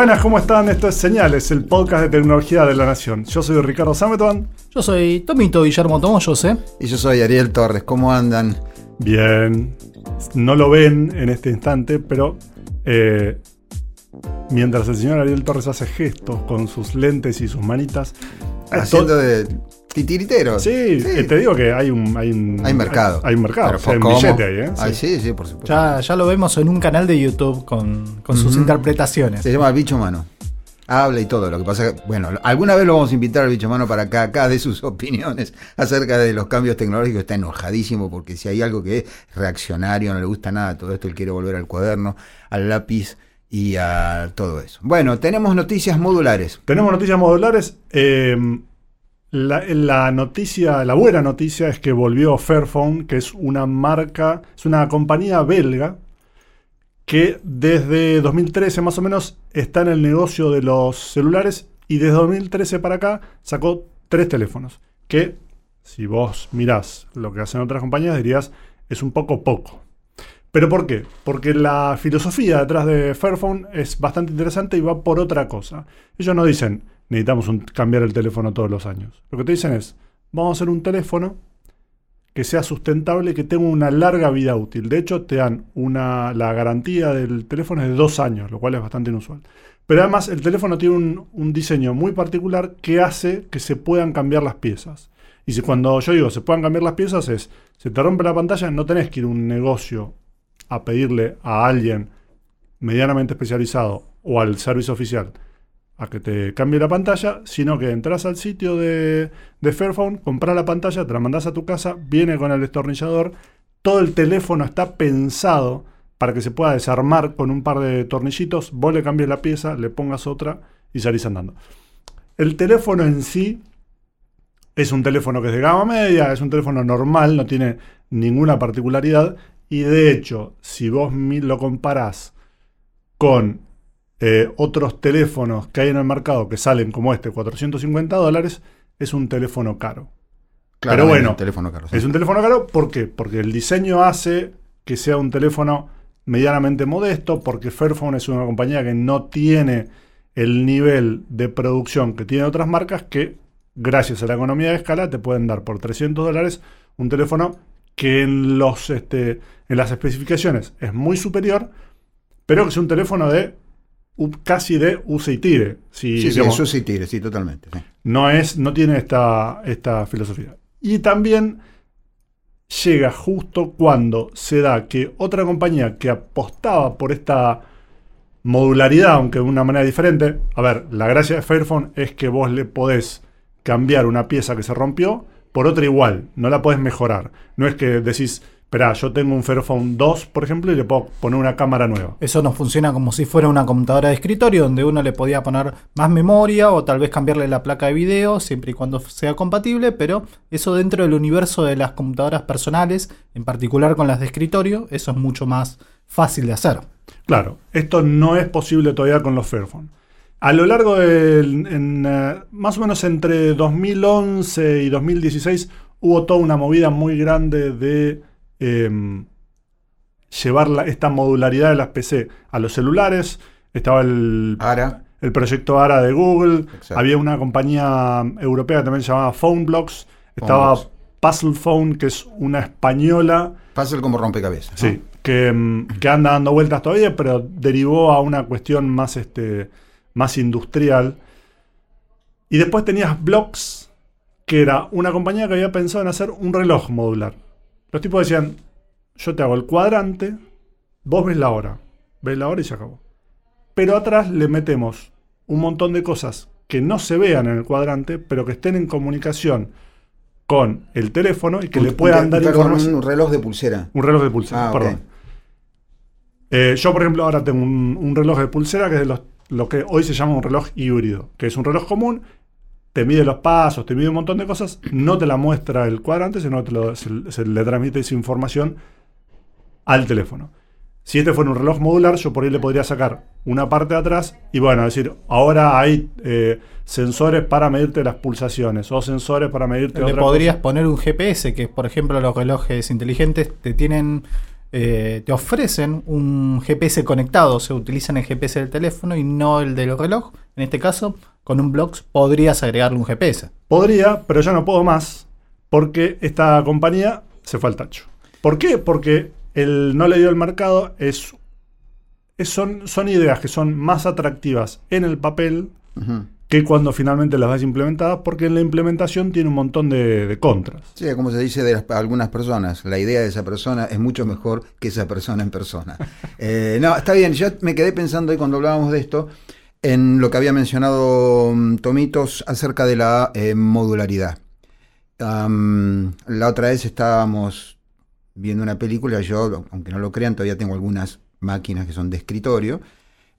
Buenas, ¿cómo están? Esto es Señales, el podcast de tecnología de la Nación. Yo soy Ricardo Sametban. Yo soy Tomito Guillermo Tomoyose. Y yo soy Ariel Torres. ¿Cómo andan? Bien. No lo ven en este instante, pero eh, mientras el señor Ariel Torres hace gestos con sus lentes y sus manitas. Haciendo de titiritero. Sí, eh, te digo que hay un. Hay, un, Hay mercado. Hay, un mercado. Pero o sea, hay un billete ahí, ¿eh? Ay, Sí. sí, sí, por supuesto. Ya, ya lo vemos en un canal de YouTube con, con sus interpretaciones. Se llama el bicho mano. Habla y todo. Lo que pasa que, bueno, alguna vez lo vamos a invitar al bicho mano para acá, acá de sus opiniones acerca de los cambios tecnológicos. Está enojadísimo porque si hay algo que es reaccionario, no le gusta nada todo esto, él quiere volver al cuaderno, al lápiz y a todo eso. Bueno, tenemos noticias modulares. Tenemos noticias modulares. eh, la, noticia, la buena noticia es que volvió Fairphone, que es una marca, es una compañía belga que desde 2013 más o menos está en el negocio de los celulares y desde 2013 para acá sacó tres teléfonos. Que si vos mirás lo que hacen otras compañías dirías es un poco poco. ¿Pero por qué? Porque la filosofía detrás de Fairphone es bastante interesante y va por otra cosa. Ellos no dicen, necesitamos cambiar el teléfono todos los años. Lo que te dicen es, vamos a hacer un teléfono que sea sustentable que tenga una larga vida útil. De hecho, te dan una, la garantía del teléfono es de dos años, lo cual es bastante inusual. Pero además el teléfono tiene un, un diseño muy particular que hace que se puedan cambiar las piezas. Y si cuando yo digo se puedan cambiar las piezas es, se te rompe la pantalla, no tenés que ir a un negocio a pedirle a alguien medianamente especializado o al servicio oficial a que te cambie la pantalla, sino que entras al sitio de, de Fairphone, compras la pantalla, te la mandás a tu casa, viene con el destornillador, todo el teléfono está pensado para que se pueda desarmar con un par de tornillitos, vos le cambies la pieza, le pongas otra y salís andando. El teléfono en sí es un teléfono que es de gama media, es un teléfono normal, no tiene ninguna particularidad y de hecho, si vos lo comparás con eh, otros teléfonos que hay en el mercado que salen como este, 450 dólares, es un teléfono caro. Claro, bueno, el teléfono caro. sí. Es un teléfono caro, ¿por qué? Porque el diseño hace que sea un teléfono medianamente modesto, porque Fairphone es una compañía que no tiene el nivel de producción que tienen otras marcas que, gracias a la economía de escala, te pueden dar por 300 dólares un teléfono que en, los, este, en las especificaciones es muy superior, pero que es un teléfono de casi de use y tire. Si, Sí, sí, digamos, eso sí, tigre, sí, totalmente. sí. no, es, no tiene esta, esta filosofía. Y también llega justo cuando se da que otra compañía que apostaba por esta modularidad, aunque de una manera diferente, a ver, la gracia de Fairphone es que vos le podés cambiar una pieza que se rompió por otra igual, no la podés mejorar. No es que decís, espera, yo tengo un Fairphone 2, por ejemplo, y le puedo poner una cámara nueva. Eso nos funciona como si fuera una computadora de escritorio donde uno le podía poner más memoria o tal vez cambiarle la placa de video siempre y cuando sea compatible, pero eso dentro del universo de las computadoras personales, en particular con las de escritorio, eso es mucho más fácil de hacer. Claro, esto no es posible todavía con los Fairphone. A lo largo de, en, eh, más o menos entre 2011 y 2016, hubo toda una movida muy grande de em, llevar la- esta modularidad de las PC a los celulares. Estaba el, el proyecto ARA de Google. Exacto. Había una compañía europea que también se llamaba PhoneBlocks. Estaba PhoneBlocks. Puzzle Phone, que es una española. fácil como rompecabezas. ¿no? Sí, que, mm, que anda dando vueltas todavía, pero derivó a una cuestión más, este, más industrial. Y después tenías Blocks, que era una compañía que había pensado en hacer un reloj modular. Los tipos decían, yo te hago el cuadrante, vos ves la hora, ves la hora y se acabó. Pero atrás le metemos un montón de cosas que no se vean en el cuadrante, pero que estén en comunicación con el teléfono y que Un- le puedan un- dar información. Un reloj de pulsera. Un reloj de pulsera, Ah, perdón. Eh, yo, por ejemplo, ahora tengo un, un reloj de pulsera que es de los- lo que hoy se llama un reloj híbrido, que es un reloj común te mide los pasos, te mide un montón de cosas, no te la muestra el cuadrante, sino te lo- se, se le transmite esa información al teléfono. Si este fuera un reloj modular, yo por ahí le podría sacar una parte de atrás y bueno, decir, ahora hay eh, sensores para medirte las pulsaciones o sensores para medirte Le otra podrías cosa. poner un GPS, que por ejemplo los relojes inteligentes te tienen, eh, te ofrecen un GPS conectado, o sea, utilizan el GPS del teléfono y no el del reloj. En este caso, con un Blocks podrías agregarle un GPS. Podría, pero ya no puedo más porque esta compañía se fue al tacho. ¿Por qué? Porque el no le dio el mercado es, es- son, son ideas que son más atractivas en el papel Ujú. Que cuando finalmente las ves implementadas, porque en la implementación tiene un montón de, de contras. Sí, como se dice de las- algunas personas, la idea de esa persona es mucho mejor que esa persona en persona. Eh, no, está bien, yo me quedé pensando hoy cuando hablábamos de esto, en lo que había mencionado mm, Tomitos acerca de la eh, modularidad. La otra vez estábamos viendo una película, yo, aunque no lo crean, todavía tengo algunas máquinas que son de escritorio.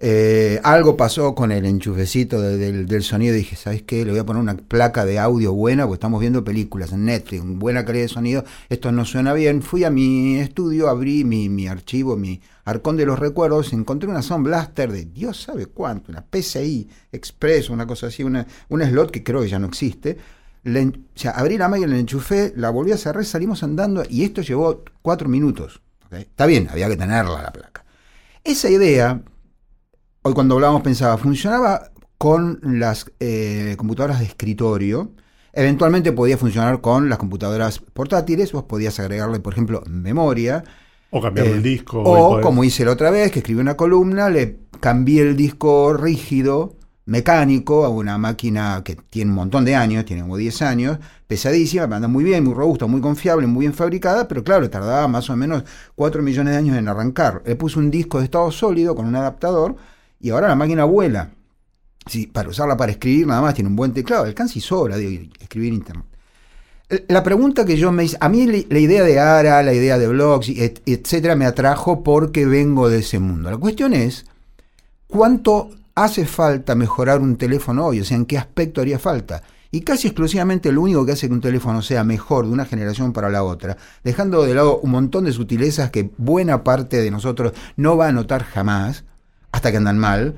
Eh, algo pasó con el enchufecito de- del, sonido dije, ¿sabes qué? Le voy a poner una placa de audio buena porque estamos viendo películas en Netflix, buena calidad de sonido, esto no suena bien. Fui a mi estudio, abrí mi, mi archivo, mi arcón de los recuerdos, encontré una Sound Blaster de Dios sabe cuánto, una PCI Express, una cosa así, una, un slot que creo que ya no existe. Le o sea, abrí la máquina, la enchufé, la volví a cerrar, salimos andando y esto llevó cuatro minutos. Está bien, había que tenerla la placa. Esa idea, hoy cuando hablábamos pensaba, funcionaba con las eh, computadoras de escritorio. Eventualmente podía funcionar con las computadoras portátiles. Vos podías agregarle, por ejemplo, memoria. O cambiar Eh, el disco. O, como hice la otra vez, que escribí una columna, le cambié el disco rígido, mecánico, a una máquina que tiene un montón de años, tiene como 10 años, pesadísima, anda muy bien, muy robusta, muy confiable, muy bien fabricada, pero claro, tardaba más o menos 4 millones de años en arrancar. Le puse un disco de estado sólido con un adaptador y ahora la máquina vuela. Sí, para usarla para escribir nada más tiene un buen teclado, alcanza y sobra, digo, escribir internet. La pregunta que yo me hice, a mí la idea de ARA, la idea de blogs, etcétera, me atrajo porque vengo de ese mundo. La cuestión es, ¿cuánto hace falta mejorar un teléfono hoy? O sea, ¿en qué aspecto haría falta? Y casi exclusivamente lo único que hace que un teléfono sea mejor de una generación para la otra, dejando de lado un montón de sutilezas que buena parte de nosotros no va a notar jamás, hasta que andan mal,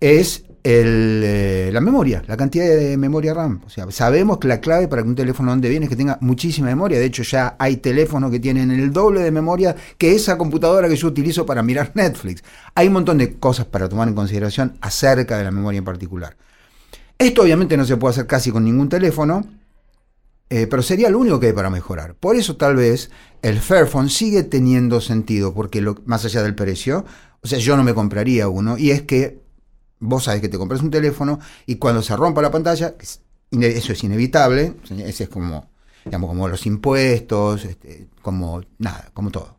es el, eh, la memoria, la cantidad de memoria RAM. O sea, sabemos que la clave para que un teléfono ande bien es que tenga muchísima memoria. De hecho, ya hay teléfonos que tienen el doble de memoria que esa computadora que yo utilizo para mirar Netflix. Hay un montón de cosas para tomar en consideración acerca de la memoria en particular. Esto obviamente no se puede hacer casi con ningún teléfono, eh, pero sería lo único que hay para mejorar. Por eso tal vez el Fairphone sigue teniendo sentido, porque lo- más allá del precio, o sea, yo no me compraría uno, y es que vos sabés que te compras un teléfono y cuando se rompa la pantalla, eso es inevitable, ese es como, digamos, como los impuestos, este, como nada, como todo.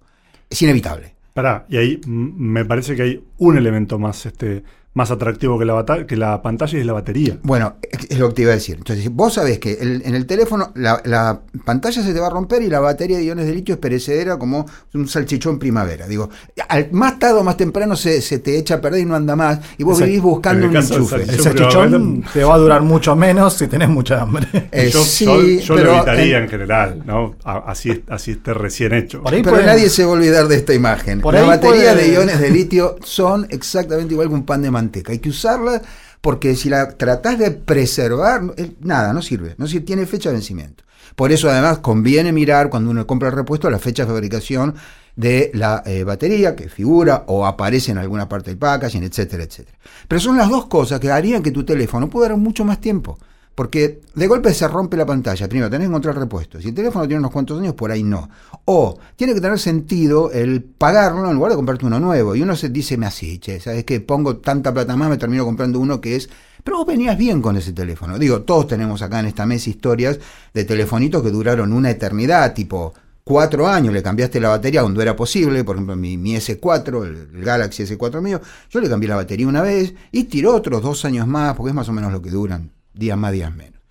Es inevitable. Pará, y ahí me parece que hay un elemento más, este, más atractivo que la, que la pantalla y es la batería. Bueno, es lo que te iba a decir. Entonces, vos sabés que el- en el teléfono la, la pantalla se te va a romper y la batería de iones de litio es perecedera como un salchichón primavera. Digo, al, más tarde o más temprano se, se te echa a perder y no anda más y vos Exacto. vivís buscando En un el enchufe. El salchichón te va a durar mucho menos si tenés mucha hambre. Eh, yo sí, yo- yo pero lo evitaría en- en, general, ¿no? Así, así esté recién hecho. Por ahí Pero pueden- nadie se va a olvidar de esta imagen. Por baterías puede- de iones de litio son exactamente igual que un pan de manteca. Hay que usarla porque si la tratás de preservar, eh, nada, no sirve. No sirve, tiene fecha de vencimiento. Por eso además conviene mirar cuando uno compra el repuesto la fecha de fabricación de la eh, batería que figura o aparece en alguna parte del packaging, etcétera, etcétera. Pero son las dos cosas que harían que tu teléfono pueda durar mucho más tiempo. Porque de golpe se rompe la pantalla. Primero, tenés que encontrar repuestos. Si el teléfono tiene unos cuantos años, por ahí no. O tiene que tener sentido el pagarlo en lugar de comprarte uno nuevo. Y uno se dice, me así, che, ¿sabes qué? Pongo tanta plata más, me termino comprando uno que es. Pero vos venías bien con ese teléfono. Digo, todos tenemos acá en esta mesa historias de telefonitos que duraron una eternidad, tipo cuatro años, le cambiaste la batería cuando era posible, por ejemplo mi, mi S4, el, el Galaxy S4 mío, yo le cambié la batería una vez y tiró otros dos años más, porque es más o menos lo que duran, días más, días menos.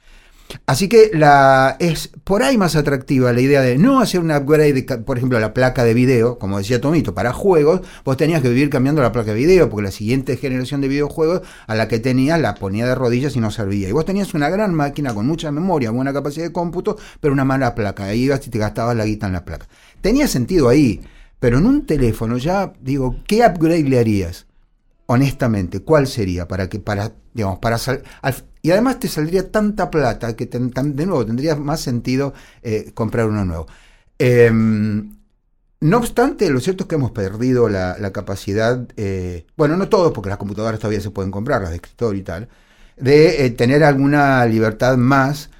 Así que la, es por ahí más atractiva la idea de no hacer un upgrade, de, por ejemplo, la placa de video, como decía Tomito, para juegos, vos tenías que vivir cambiando la placa de video, porque la siguiente generación de videojuegos a la que tenías la ponía de rodillas y no servía. Y vos tenías una gran máquina con mucha memoria, buena capacidad de cómputo, pero una mala placa. Ahí ibas y te gastabas la guita en la placa. Tenía sentido ahí, pero en un teléfono ya, digo, ¿qué upgrade le harías? Honestamente, ¿cuál sería para que para digamos para sal- al- y además te saldría tanta plata que tan- de nuevo tendría más sentido eh, comprar uno nuevo. Em, no obstante, lo cierto es que hemos perdido la, capacidad, eh, bueno, no todos, porque las computadoras todavía se pueden comprar, las de escritorio y tal, de eh, tener alguna libertad más,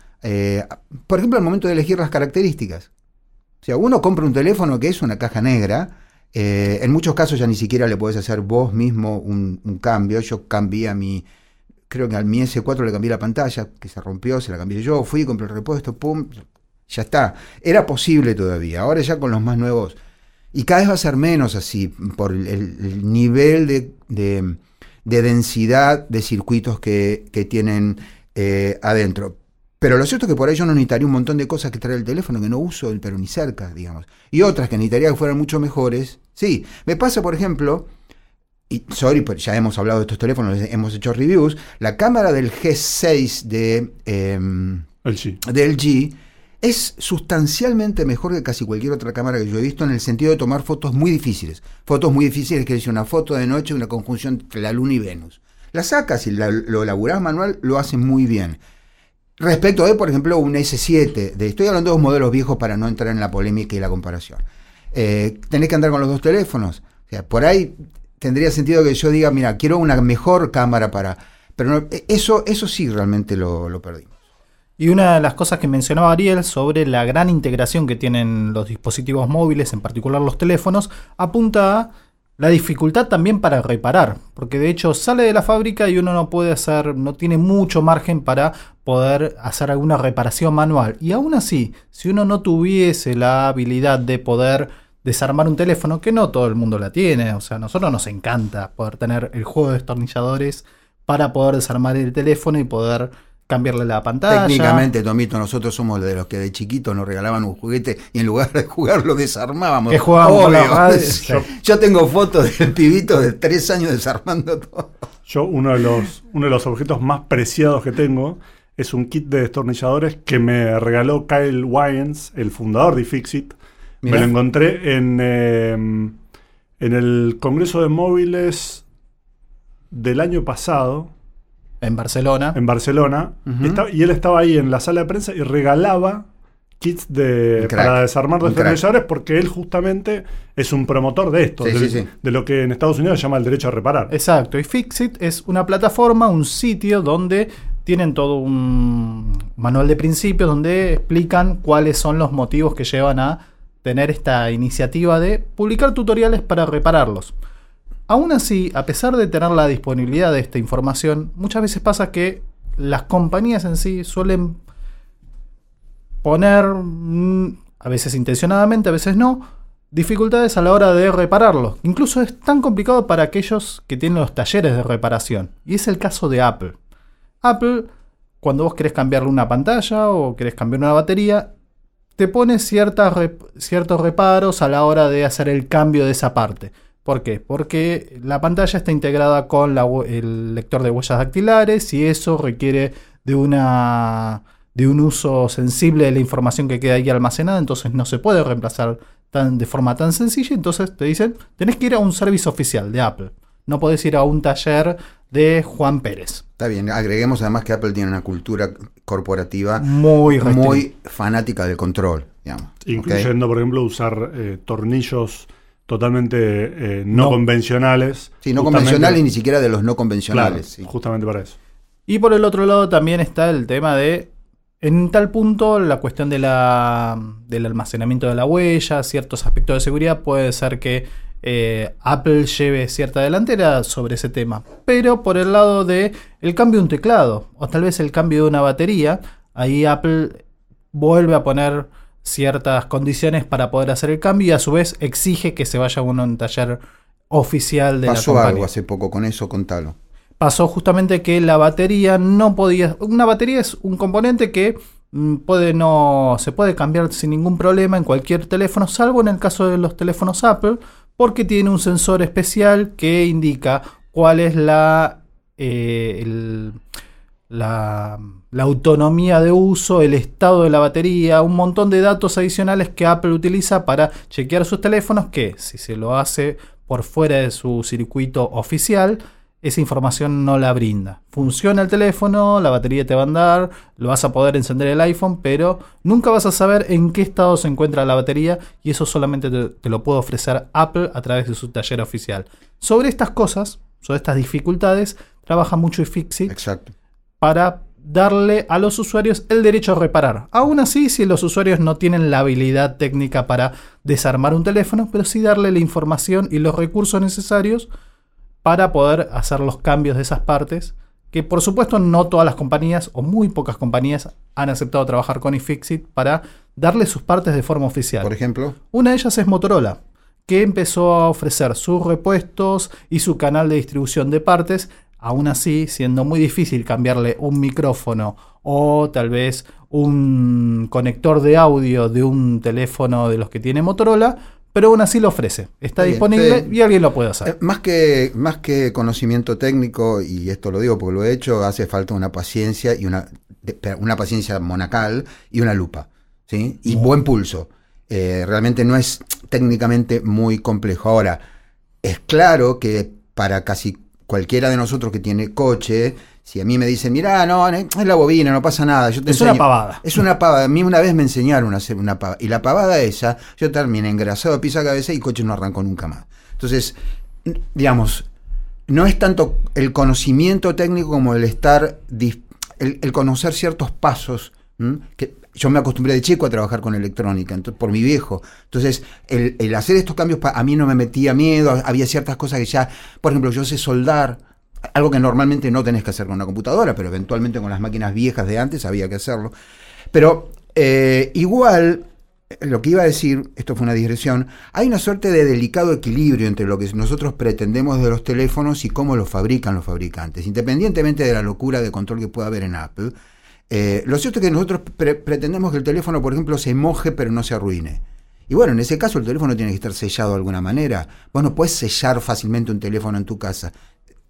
por ejemplo, al momento de elegir las características. O sea, uno compra un teléfono que es una caja negra, eh, en muchos casos ya ni siquiera le podés hacer vos mismo un, cambio. Yo cambié a mi, creo que al mi S4 le cambié la pantalla, que se rompió, se la cambié yo, fui, compré el repuesto, pum, ya está. Era posible todavía, ahora ya con los más nuevos. Y cada vez va a ser menos así, por el, el nivel de, de- de densidad de circuitos que, que tienen eh, adentro. Pero lo cierto es que por ahí yo no necesitaría un montón de cosas que trae el teléfono que no uso, pero ni cerca, digamos. Y otras que necesitaría que fueran mucho mejores. Sí, me pasa, por ejemplo, y sorry, pero ya hemos hablado de estos teléfonos, hemos hecho reviews, la cámara del G6 de, em, G. de LG es sustancialmente mejor que casi cualquier otra cámara que yo he visto en el sentido de tomar fotos muy difíciles. Fotos muy difíciles, que decir, una foto de noche, una conjunción entre la Luna y Venus. La sacas y la- lo laburás manual, lo hace muy bien. Respecto de, por ejemplo, un S7, de, estoy hablando de dos modelos viejos para no entrar en la polémica y la comparación. Eh, tenés que andar con los dos teléfonos. O sea, por ahí tendría sentido que yo diga, mira, quiero una mejor cámara para... Pero no, eh, eso, eso sí realmente lo, lo perdimos. Y una de las cosas que mencionaba Ariel sobre la gran integración que tienen los dispositivos móviles, en particular los teléfonos, apunta a la dificultad también para reparar, porque de hecho sale de la fábrica y uno no puede hacer, no tiene mucho margen para poder hacer alguna reparación manual. Y aún así, si uno no tuviese la habilidad de poder desarmar un teléfono, que no todo el mundo la tiene, o sea, a nosotros nos encanta poder tener el juego de destornilladores para poder desarmar el teléfono y poder cambiarle la pantalla. Técnicamente, Tomito, nosotros somos de los que de chiquitos nos regalaban un juguete y en lugar de jugar lo desarmábamos. Que jugábamos con la Yo, yo tengo fotos del pibito de tres años desarmando todo. Yo, uno de los, uno de los objetos más preciados que tengo es un kit de destornilladores que me regaló Kyle Wyans, el fundador de Fixit. Me lo encontré en, eh, en el Congreso de Móviles del año pasado, En Barcelona. en Barcelona. Y él estaba ahí en la sala de prensa y regalaba kits de, crack, para desarmar destornilladores porque él justamente es un promotor de esto, Sí, de, sí, sí. de lo que en Estados Unidos se llama el derecho a reparar. Exacto. Y Fixit es una plataforma, un sitio donde tienen todo un manual de principios donde explican cuáles son los motivos que llevan a tener esta iniciativa de publicar tutoriales para repararlos. Aún así, a pesar de tener la disponibilidad de esta información, muchas veces pasa que las compañías en sí suelen poner, mm, a veces intencionadamente, a veces no, dificultades a la hora de repararlo. Incluso es tan complicado para aquellos que tienen los talleres de reparación. Y es el caso de Apple. Apple, cuando vos querés cambiarle una pantalla o querés cambiar una batería, te pone ciertos reparos a la hora de hacer el cambio de esa parte. ¿Por qué? Porque la pantalla está integrada con el lector de huellas dactilares y eso requiere de una de un uso sensible de la información que queda ahí almacenada, entonces no se puede reemplazar tan, de forma tan sencilla, entonces te dicen, tenés que ir a un servicio oficial de Apple, no podés ir a un taller de Juan Pérez. Está bien, agreguemos además que Apple tiene una cultura corporativa Muy muy fanática del control, digamos. Incluyendo, por ejemplo, usar eh, tornillos totalmente eh, no, No. convencionales. Sí, no convencionales y ni siquiera de los no Claro, convencionales. sí. justamente para eso. Y por el otro lado también está el tema de, en tal punto, la cuestión de la, del almacenamiento de la huella, ciertos aspectos de seguridad, puede ser que eh, Apple lleve cierta delantera sobre ese tema. Pero por el lado de el cambio de un teclado, o tal vez el cambio de una batería, ahí Apple vuelve a poner ciertas condiciones para poder hacer el cambio y a su vez exige que se vaya uno a un taller oficial de la Pasó compañía. algo hace poco con eso, contalo. pasó justamente que la batería no podía. Una batería es un componente que mm, puede no. se puede cambiar sin ningún problema en cualquier teléfono, salvo en el caso de los teléfonos Apple, porque tiene un sensor especial que indica cuál es la. eh, la, la autonomía de uso, el estado de la batería, un montón de datos adicionales que Apple utiliza para chequear sus teléfonos que si se lo hace por fuera de su circuito oficial, esa información no la brinda. Funciona el teléfono, la batería te va a andar, lo vas a poder encender el iPhone, pero nunca vas a saber en qué estado se encuentra la batería y eso solamente te, te lo puede ofrecer Apple a través de su taller oficial. Sobre estas cosas, sobre estas dificultades, trabaja mucho iFixit Exacto. para darle a los usuarios el derecho a reparar. Aún así, si los usuarios no tienen la habilidad técnica para desarmar un teléfono, pero sí darle la información y los recursos necesarios para poder hacer los cambios de esas partes, que por supuesto no todas las compañías o muy pocas compañías han aceptado trabajar con iFixit para darle sus partes de forma oficial. Por ejemplo, Una de ellas es Motorola, que empezó a ofrecer sus repuestos y su canal de distribución de partes, aún así siendo muy difícil cambiarle un micrófono o tal vez un conector de audio de un teléfono de los que tiene Motorola, pero aún así lo ofrece. Está bien, disponible sí. y alguien lo puede hacer. Eh, Más que, más que conocimiento técnico, y esto lo digo porque lo he hecho, hace falta una paciencia y una, una paciencia monacal y una lupa, ¿sí? Y buen pulso. Eh, realmente no es técnicamente muy complejo. Ahora, es claro que para casi cualquiera de nosotros que tiene coche, si a mí me dicen, mira, no, es la bobina, no pasa nada, yo te Es una enseño". pavada. Es una pavada. A mí una vez me enseñaron a hacer una pavada. Y la pavada esa, yo terminé engrasado de pieza a cabeza y el coche no arrancó nunca más. Entonces, digamos, no es tanto el conocimiento técnico como el estar, el, el conocer ciertos pasos, ¿m? que yo me acostumbré de chico a trabajar con electrónica, entonces, por mi viejo. Entonces, el, el hacer estos cambios a mí no me metía miedo, había ciertas cosas que ya, por ejemplo, yo sé soldar, algo que normalmente no tenés que hacer con una computadora, pero eventualmente con las máquinas viejas de antes había que hacerlo. Pero eh, igual, lo que iba a decir, esto fue una digresión, hay una suerte de delicado equilibrio entre lo que nosotros pretendemos de los teléfonos y cómo los fabrican los fabricantes. Independientemente de la locura de control que pueda haber en Apple, eh, lo cierto es que nosotros pre- pretendemos que el teléfono, por ejemplo, se moje pero no se arruine. Y bueno, en ese caso el teléfono tiene que estar sellado de alguna manera. Vos no puedes sellar fácilmente un teléfono en tu casa.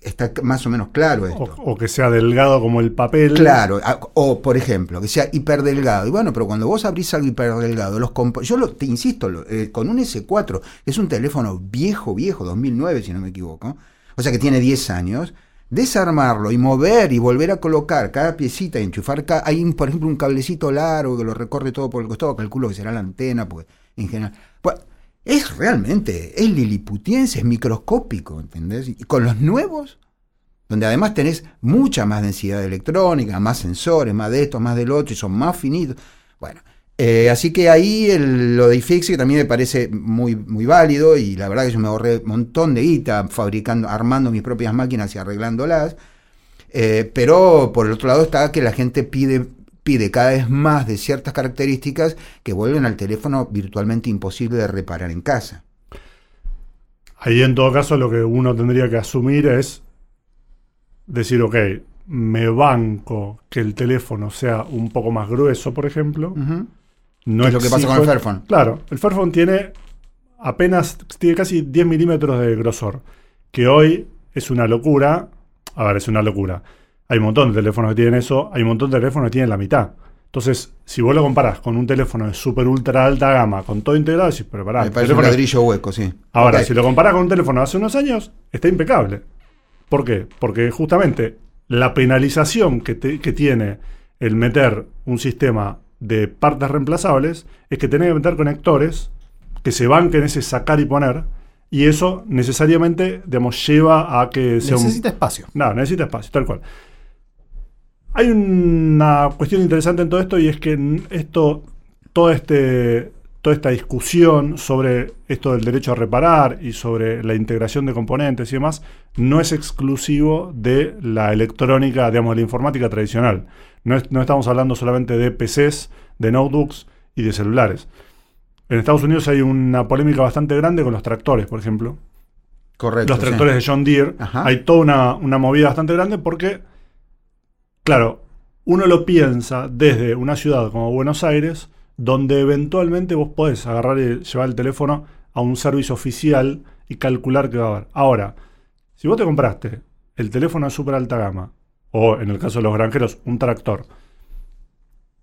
Está más o menos claro esto. O, o que sea delgado como el papel. Claro, o por ejemplo, que sea hiperdelgado. Y bueno, pero cuando vos abrís algo hiperdelgado, los yo lo- te insisto, lo- eh, con un S4, que es un teléfono viejo, viejo, 2009 si no me equivoco, o sea que tiene 10 años, desarmarlo y mover y volver a colocar cada piecita y enchufar, ca- hay un- por ejemplo un cablecito largo que lo recorre todo por el costado, calculo que será la antena, pues en general. Bueno, es realmente, es liliputiense, es microscópico, ¿entendés? Y con los nuevos donde además tenés mucha más densidad electrónica, más sensores, más de esto, más del otro, y son más finitos. Bueno, eh, así que ahí el- lo de iFixit también me parece muy, muy válido, y la verdad que yo me ahorré un montón de guita fabricando, armando mis propias máquinas y arreglándolas. Eh, pero por el otro lado está que la gente pide, pide cada vez más de ciertas características que vuelven al teléfono virtualmente imposible de reparar en casa. Ahí en todo caso lo que uno tendría que asumir es decir, ok, me banco que el teléfono sea un poco más grueso, por ejemplo. No Es lo que pasa con el Fairphone. Claro, el Fairphone tiene apenas, tiene casi 10 milímetros de grosor, que hoy es una locura. A ver, es una locura. Hay un montón de teléfonos que tienen eso, hay un montón de teléfonos que tienen la mitad. Entonces, si vos lo comparás con un teléfono de super ultra alta gama, con todo integrado, decís, pero pará, Me el parece un ladrillo hueco, sí. Ahora, si lo comparás con un teléfono de hace unos años, está impecable. ¿Por qué? Porque justamente la penalización que, te- que tiene el meter un sistema de partes reemplazables es que tenés que meter conectores que se banquen ese sacar y poner, y eso necesariamente, digamos, lleva a que sea un- Necesita espacio. no, necesita espacio, tal cual. Hay una cuestión interesante en todo esto y es que esto, todo este, toda esta discusión sobre esto del derecho a reparar y sobre la integración de componentes y demás, no es exclusivo de la electrónica, digamos, de la informática tradicional. No, es- no estamos hablando solamente de PCs, de notebooks y de celulares. En Estados Unidos hay una polémica bastante grande con los tractores, por ejemplo, Correcto. los sí. tractores de John Deere. Ajá. Hay toda una, una movida bastante grande porque, claro, uno lo piensa desde una ciudad como Buenos Aires, donde eventualmente vos podés agarrar y llevar el teléfono a un servicio oficial y calcular qué va a haber. Ahora, si vos te compraste el teléfono de super alta gama, o en el caso de los granjeros, un tractor,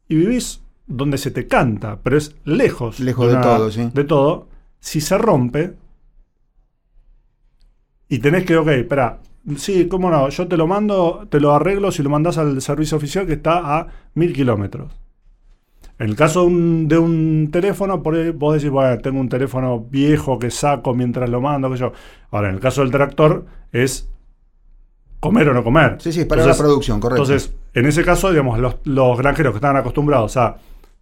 y vivís donde se te canta, pero es lejos, Lejos de todo, sí. de todo, si se rompe y tenés que, ok, espera, sí, cómo no, yo te lo mando, te lo arreglo si lo mandás al servicio oficial que está a mil kilómetros. En el caso de un, de un teléfono, por ahí vos decís, bueno, tengo un teléfono viejo que saco mientras lo mando, que yo. Ahora, en el caso del tractor, es comer o no comer. Sí, sí, para Entonces, la producción, correcto. entonces, en ese caso, digamos, los, los granjeros que estaban acostumbrados a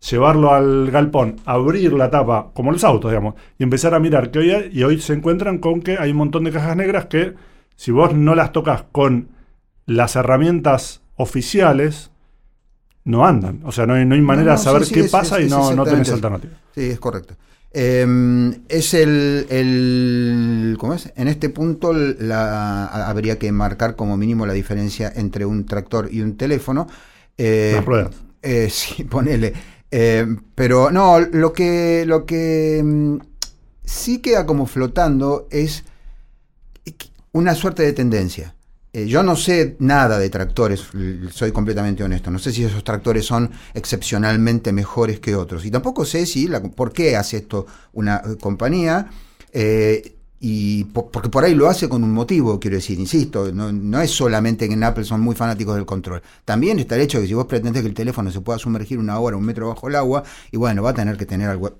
llevarlo al galpón, abrir la tapa, como los autos, digamos, y empezar a mirar qué hoy hay, y hoy se encuentran con que hay un montón de cajas negras que, si vos no las tocas con las herramientas oficiales, no andan. O sea, no hay, no hay manera no, de saber sí, qué pasa es- y no, no tenés alternativa. Sí, es correcto. Eh, es el, el- ¿Cómo es? En este punto la, habría que marcar como mínimo la diferencia entre un tractor y un teléfono. Eh, Las ruedas. eh, sí, ponele. Eh, pero no, lo que, lo que mm, sí queda como flotando es una suerte de tendencia. Eh, yo no sé nada de tractores, soy completamente honesto. No sé si esos tractores son excepcionalmente mejores que otros. Y tampoco sé si la- por qué hace esto una eh, compañía. eh, y po- porque por ahí lo hace con un motivo, quiero decir, insisto, no, no es solamente que en Apple son muy fanáticos del control. También está el hecho de que si vos pretendés que el teléfono se pueda sumergir una hora, un metro bajo el agua, y bueno, va a tener que tener algo,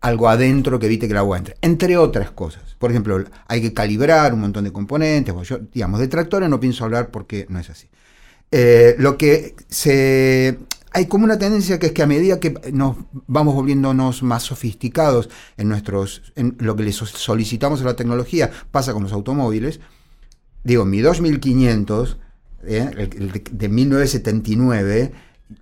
algo adentro que evite que el agua entre. Entre otras cosas. Por ejemplo, hay que calibrar un montón de componentes. Yo, digamos, de tractores no pienso hablar porque no es así. Eh, lo que se. Hay como una tendencia que es que a medida que nos vamos volviéndonos más sofisticados en nuestros. en lo que le so- solicitamos a la tecnología, pasa con los automóviles. Digo, mi 2500, eh, el- el de 1979,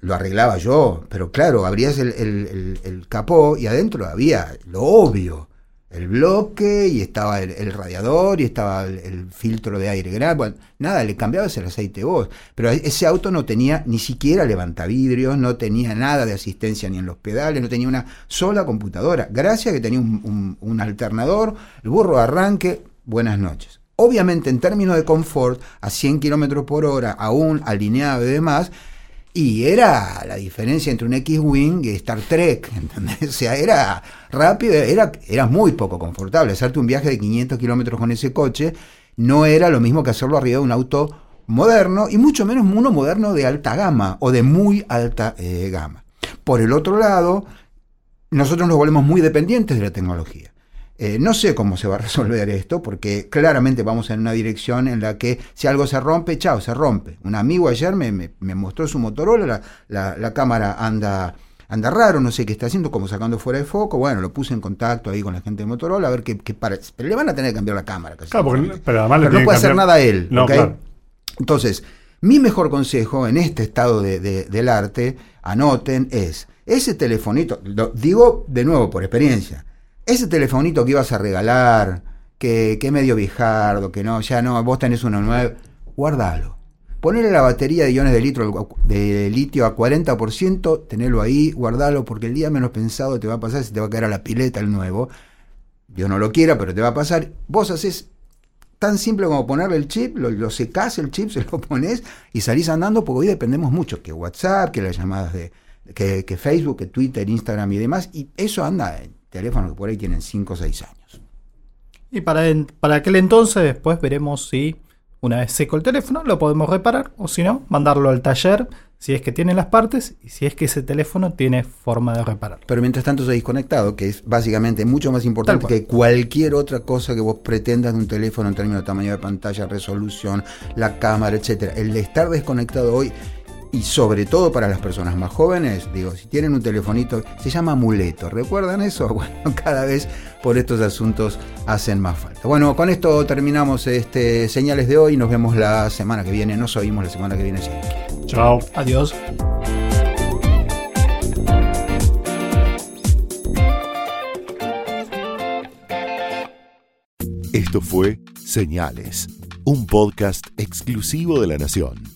lo arreglaba yo, pero claro, abrías el, el- el- capó y adentro había lo obvio, el bloque y estaba el, radiador y estaba el, filtro de aire. Bueno, nada, le cambiabas el aceite vos, pero ese auto no tenía ni siquiera levantavidrios, no tenía nada de asistencia ni en los pedales, no tenía una sola computadora. Gracias que tenía un, un- alternador, el burro arranque, buenas noches. Obviamente en términos de confort, a 100 kilómetros por hora, aún alineado y demás, y era la diferencia entre un X-Wing y Star Trek, ¿entendés? O sea, era rápido, era, era muy poco confortable. Hacerte un viaje de 500 kilómetros con ese coche no era lo mismo que hacerlo arriba de un auto moderno, y mucho menos uno moderno de alta gama o de muy alta eh, gama. Por el otro lado, nosotros nos volvemos muy dependientes de la tecnología. Eh, no sé cómo se va a resolver esto, porque claramente vamos en una dirección en la que si algo se rompe, chao, se rompe. Un amigo ayer me, me- me mostró su Motorola, la, la- la cámara anda, anda raro, no sé qué está haciendo, como sacando fuera de foco. Bueno, lo puse en contacto ahí con la gente de Motorola a ver qué, qué para. Pero le van a tener que cambiar la cámara. casi Claro, porque, pero además le Pero no puede hacer nada él. No. Entonces, mi mejor consejo en este estado de- de- del arte, anoten, es ese telefonito, lo digo de nuevo por experiencia, ese telefonito que ibas a regalar, que, que medio viejardo, que no, ya no, vos tenés uno nuevo, guardalo. Ponele la batería de iones de, litro, de litio a 40%, tenelo ahí, guardalo, porque el día menos pensado te va a pasar, se te va a caer a la pileta el nuevo. Dios no lo quiera, pero te va a pasar. Vos haces tan simple como ponerle el chip, lo, lo secás el chip, se lo pones y salís andando, porque hoy dependemos mucho, que WhatsApp, que las llamadas de que, que Facebook, que Twitter, Instagram y demás, y eso anda en teléfonos que por ahí tienen 5 o 6 años. Y para, en- para aquel entonces después veremos si una vez seco el teléfono lo podemos reparar o si no, mandarlo al taller si es que tiene las partes y si es que ese teléfono tiene forma de reparar. Pero mientras tanto seguís conectado, que es básicamente mucho más importante que cualquier otra cosa que vos pretendas de un teléfono en términos de tamaño de pantalla, resolución, la cámara, etcétera. El de estar desconectado hoy y sobre todo para las personas más jóvenes, digo, si tienen un telefonito, se llama amuleto. ¿Recuerdan eso? Bueno, cada vez por estos asuntos hacen más falta. Bueno, con esto terminamos este señales de hoy. Nos vemos la semana que viene. Nos oímos la semana que viene. sí. Chao. Adiós. Esto fue Señales, un podcast exclusivo de La Nación.